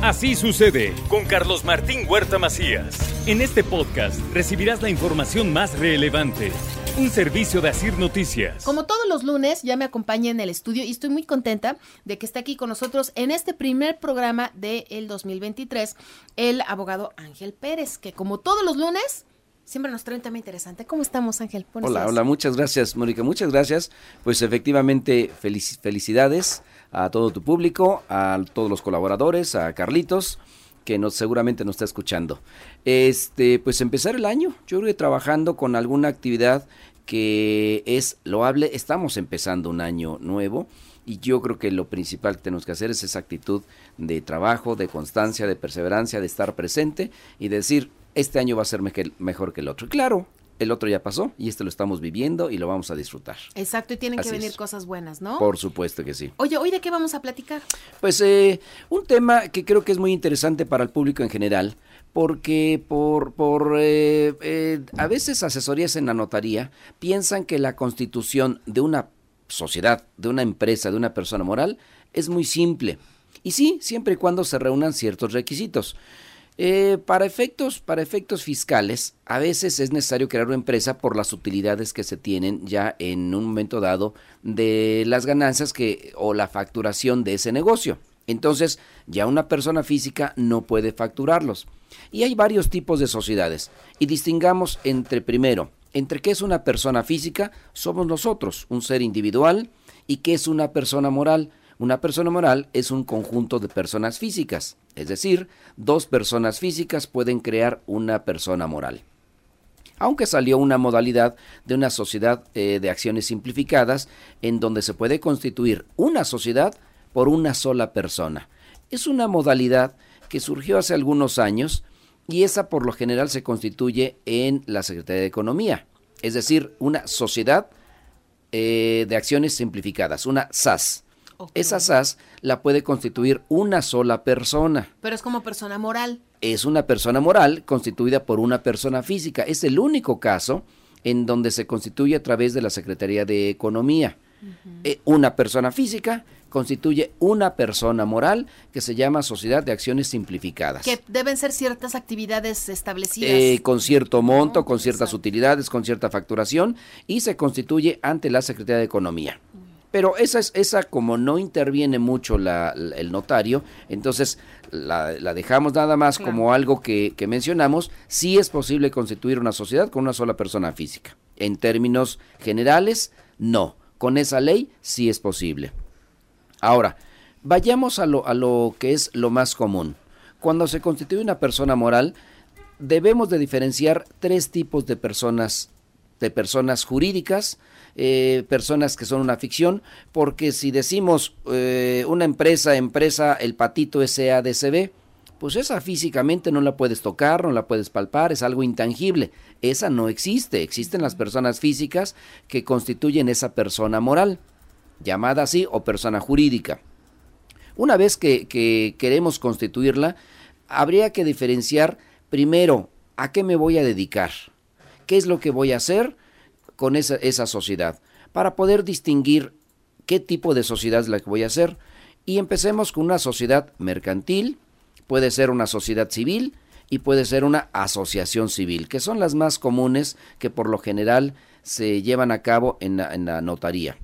Así sucede con Carlos Martín Huerta Macías. En este podcast recibirás la información más relevante. Un servicio de Asir Noticias. Como todos los lunes, ya me acompaña en el estudio y estoy muy contenta de que esté aquí con nosotros en este primer programa del 2023 el abogado Ángel Pérez, que como todos los lunes siempre nos trae un tema interesante. ¿Cómo estamos, Ángel? hola, hola, muchas gracias, Mónica, muchas gracias. Pues efectivamente, felicidades a todo tu público, a todos los colaboradores, a Carlitos que nos, seguramente nos está escuchando. Este, pues empezar el año, yo creo que trabajando con alguna actividad que es loable, estamos empezando un año nuevo y yo creo que lo principal que tenemos que hacer es esa actitud de trabajo, de constancia, de perseverancia, de estar presente y decir, este año va a ser mejor que el otro. claro, el otro ya pasó y este lo estamos viviendo y lo vamos a disfrutar. Exacto, y tienen que venir cosas buenas, ¿no? Por supuesto que sí. Oye, ¿hoy de qué vamos a platicar? Pues eh, un tema que creo que es muy interesante para el público en general, porque por, por eh, eh, a veces asesorías en la notaría piensan que la constitución de una sociedad, de una empresa, de una persona moral, es muy simple. Y sí, siempre y cuando se reúnan ciertos requisitos. Eh, para, efectos, para efectos fiscales, a veces es necesario crear una empresa por las utilidades que se tienen ya en un momento dado de las ganancias que, o la facturación de ese negocio. Entonces, ya una persona física no puede facturarlos. Y hay varios tipos de sociedades. Y distingamos entre, primero, entre qué es una persona física, somos nosotros, un ser individual, y qué es una persona moral, una persona moral es un conjunto de personas físicas, es decir, dos personas físicas pueden crear una persona moral. Aunque salió una modalidad de una sociedad eh, de acciones simplificadas en donde se puede constituir una sociedad por una sola persona. Es una modalidad que surgió hace algunos años y esa por lo general se constituye en la Secretaría de Economía, es decir, una sociedad eh, de acciones simplificadas, una SAS. Esa SAS la puede constituir una sola persona. Pero es como persona moral. Es una persona moral constituida por una persona física. Es el único caso en donde se constituye a través de la Secretaría de Economía. Eh, una persona física constituye una persona moral que se llama Sociedad de Acciones Simplificadas. Que deben ser ciertas actividades establecidas. Eh, con cierto monto, con ciertas utilidades, con cierta facturación y se constituye ante la Secretaría de Economía. Pero esa, es, esa como no interviene mucho el notario, entonces la, dejamos nada más como algo que, que, mencionamos, sí es posible constituir una sociedad con una sola persona física. En términos generales, no. Con esa ley sí es posible. Ahora, vayamos a lo, a lo que es lo más común. Cuando se constituye una persona moral, debemos de diferenciar tres tipos de personas, de personas jurídicas, eh, personas que son una ficción, porque si decimos eh, una empresa, empresa, el patito SADCB, pues esa físicamente no la puedes tocar, no la puedes palpar, es algo intangible. Esa no existe, existen las personas físicas que constituyen esa persona moral, llamada así, o persona jurídica. Una vez que, que queremos constituirla, habría que diferenciar primero a qué me voy a dedicar, qué es lo que voy a hacer, con esa, sociedad, para poder distinguir qué tipo de sociedad es la que voy a hacer. Y empecemos con una sociedad mercantil, puede ser una sociedad civil y puede ser una asociación civil, que son las más comunes que por lo general se llevan a cabo en la notaría.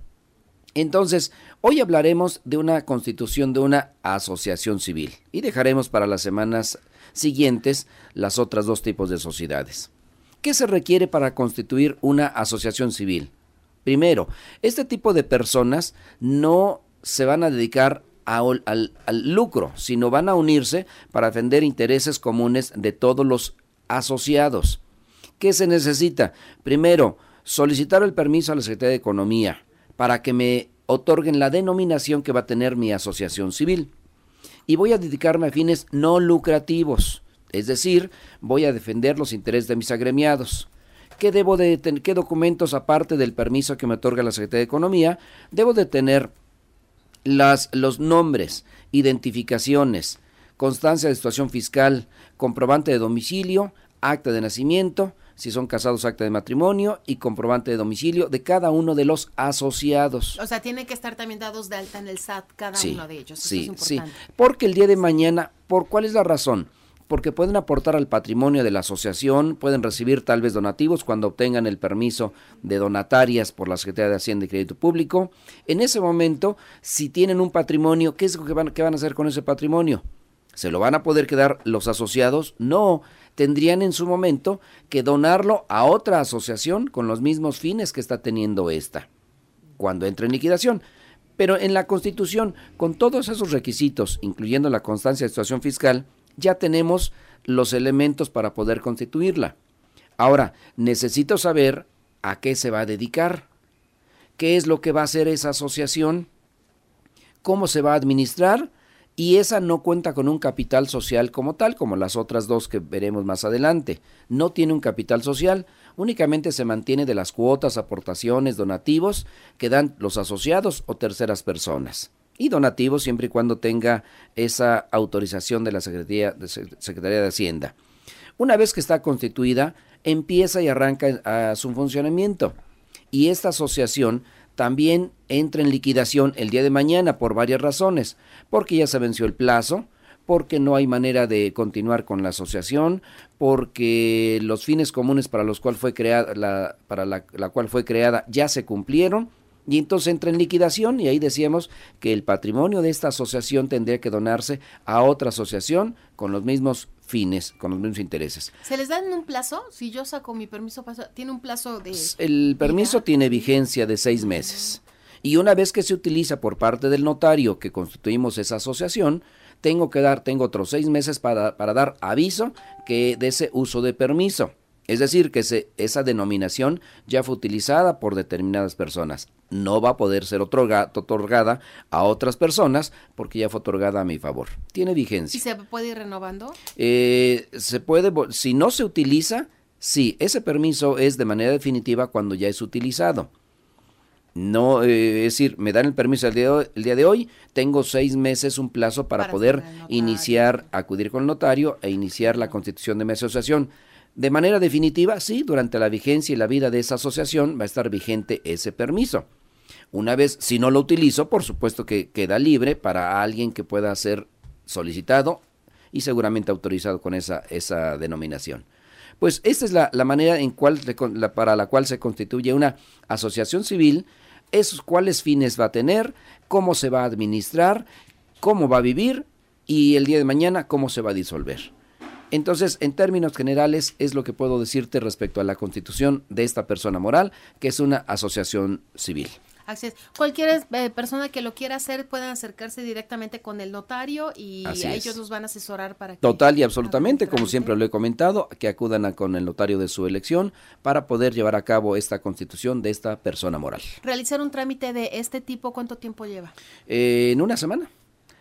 Entonces, hoy hablaremos de una constitución de una asociación civil y dejaremos para las semanas siguientes las otras dos tipos de sociedades. ¿Qué se requiere para constituir una asociación civil? Primero, este tipo de personas no se van a dedicar al, al, lucro, sino van a unirse para defender intereses comunes de todos los asociados. ¿Qué se necesita? Primero, solicitar el permiso a la Secretaría de Economía para que me otorguen la denominación que va a tener mi asociación civil. Y voy a dedicarme a fines no lucrativos. Es decir, voy a defender los intereses de mis agremiados. ¿Qué debo de tener? ¿Qué documentos, aparte del permiso que me otorga la Secretaría de Economía, debo de tener? Las, los nombres, identificaciones, constancia de situación fiscal, comprobante de domicilio, acta de nacimiento, si son casados acta de matrimonio y comprobante de domicilio de cada uno de los asociados. O sea, tiene que estar también dados de alta en el SAT cada uno de ellos. sí, sí. Porque el día de mañana, ¿por cuál es la razón? Porque pueden aportar al patrimonio de la asociación, pueden recibir tal vez donativos cuando obtengan el permiso de donatarias por la Secretaría de Hacienda y Crédito Público. En ese momento, si tienen un patrimonio, ¿qué es lo que van, qué van a hacer con ese patrimonio? ¿Se lo van a poder quedar los asociados? No, tendrían en su momento que donarlo a otra asociación con los mismos fines que está teniendo esta, cuando entre en liquidación. Pero en la Constitución, con todos esos requisitos, incluyendo la constancia de situación fiscal, ya tenemos los elementos para poder constituirla. Ahora, necesito saber a qué se va a dedicar, qué es lo que va a hacer esa asociación, cómo se va a administrar y esa no cuenta con un capital social como tal, como las otras dos que veremos más adelante. No tiene un capital social, únicamente se mantiene de las cuotas, aportaciones, donativos que dan los asociados o terceras personas. Y donativos siempre y cuando tenga esa autorización de la Secretaría de, Secretaría de Hacienda. Una vez que está constituida, empieza y arranca a su funcionamiento. Y esta asociación también entra en liquidación el día de mañana por varias razones, porque ya se venció el plazo, porque no hay manera de continuar con la asociación, porque los fines comunes para los cuales fue creada la, para la, la cual fue creada ya se cumplieron y entonces entra en liquidación y ahí decíamos que el patrimonio de esta asociación tendría que donarse a otra asociación con los mismos fines, con los mismos intereses. ¿Se les da en un plazo? Si yo saco mi permiso, ¿tiene un plazo de...? El permiso tiene vigencia de seis meses. Y una vez que se utiliza por parte del notario que constituimos esa asociación, tengo que dar, tengo otros seis meses para, para dar aviso que de ese uso de permiso. Es decir, que esa denominación ya fue utilizada por determinadas personas. No va a poder ser otorgada a otras personas porque ya fue otorgada a mi favor. Tiene vigencia. ¿Y se puede ir renovando? Eh, se puede, si no se utiliza, sí, ese permiso es de manera definitiva cuando ya es utilizado. No, eh, es decir, me dan el permiso el día, de hoy, el día de hoy, tengo seis meses, un plazo para, poder iniciar, acudir con el notario e iniciar la constitución de mi asociación. De manera definitiva, sí, durante la vigencia y la vida de esa asociación va a estar vigente ese permiso. Una vez, si no lo utilizo, por supuesto que queda libre para alguien que pueda ser solicitado y seguramente autorizado con esa, esa denominación. Pues esta es la, manera en cual, para la cual se constituye una asociación civil, esos cuáles fines va a tener, cómo se va a administrar, cómo va a vivir y el día de mañana cómo se va a disolver. Entonces, en términos generales, es lo que puedo decirte respecto a la constitución de esta persona moral, que es una asociación civil. Así es. Cualquier eh, persona que lo quiera hacer pueden acercarse directamente con el notario y ellos nos van a asesorar para que... Total y absolutamente, como siempre lo he comentado, que acudan con el notario de su elección para poder llevar a cabo esta constitución de esta persona moral. ¿Realizar un trámite de este tipo cuánto tiempo lleva? Eh, en una semana.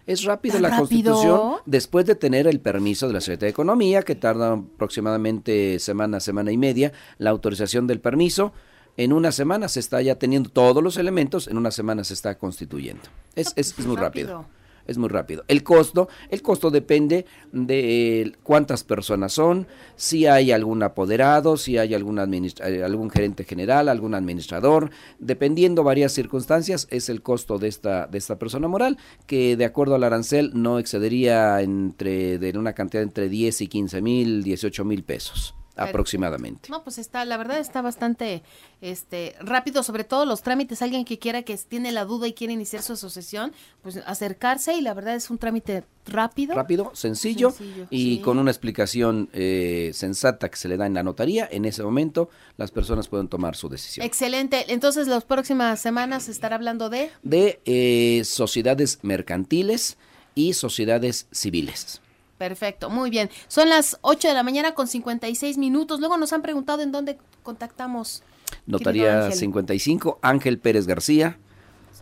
Es rápido la constitución después de tener el permiso de la Secretaría de Economía, que tarda aproximadamente semana, semana y media, la autorización del permiso. En una semana se está ya teniendo todos los elementos, en una semana se está constituyendo. Es, es, es muy rápido es muy rápido. El costo, el costo depende de cuántas personas son, si hay algún apoderado, si hay algún, eh, algún gerente general, algún administrador, dependiendo varias circunstancias, es el costo de esta, de esta persona moral, que de acuerdo al arancel no excedería entre, de una cantidad entre 10 y 15 mil, 18 mil pesos aproximadamente. No, pues está, la verdad está bastante este rápido, sobre todo los trámites, alguien que quiera que tiene la duda y quiere iniciar su asociación, pues acercarse y la verdad es un trámite rápido. Rápido, sencillo, y con una explicación eh, sensata que se le da en la notaría, en ese momento las personas pueden tomar su decisión. Excelente, entonces las próximas semanas estará hablando de... De eh, sociedades mercantiles y sociedades civiles. Perfecto, muy bien. Son las 8 de la mañana con 56 minutos. Luego nos han preguntado en dónde contactamos. Notaría 55, Ángel Pérez García,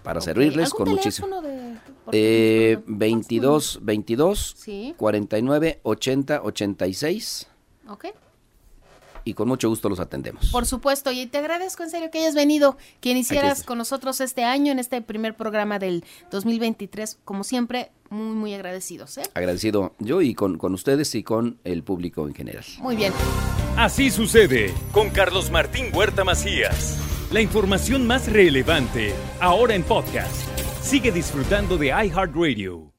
para servirles con muchísimo. De, eh, 22 22 49 80 86. Ok y con mucho gusto los atendemos. Por supuesto, y te agradezco en serio que hayas venido, que iniciaras con nosotros este año en este primer programa del 2023, como siempre, muy, muy agradecidos. ¿eh? Agradecido yo y con, con ustedes y con el público en general. Muy bien. Así sucede con Carlos Martín Huerta Macías. La información más relevante, ahora en podcast. Sigue disfrutando de iHeartRadio.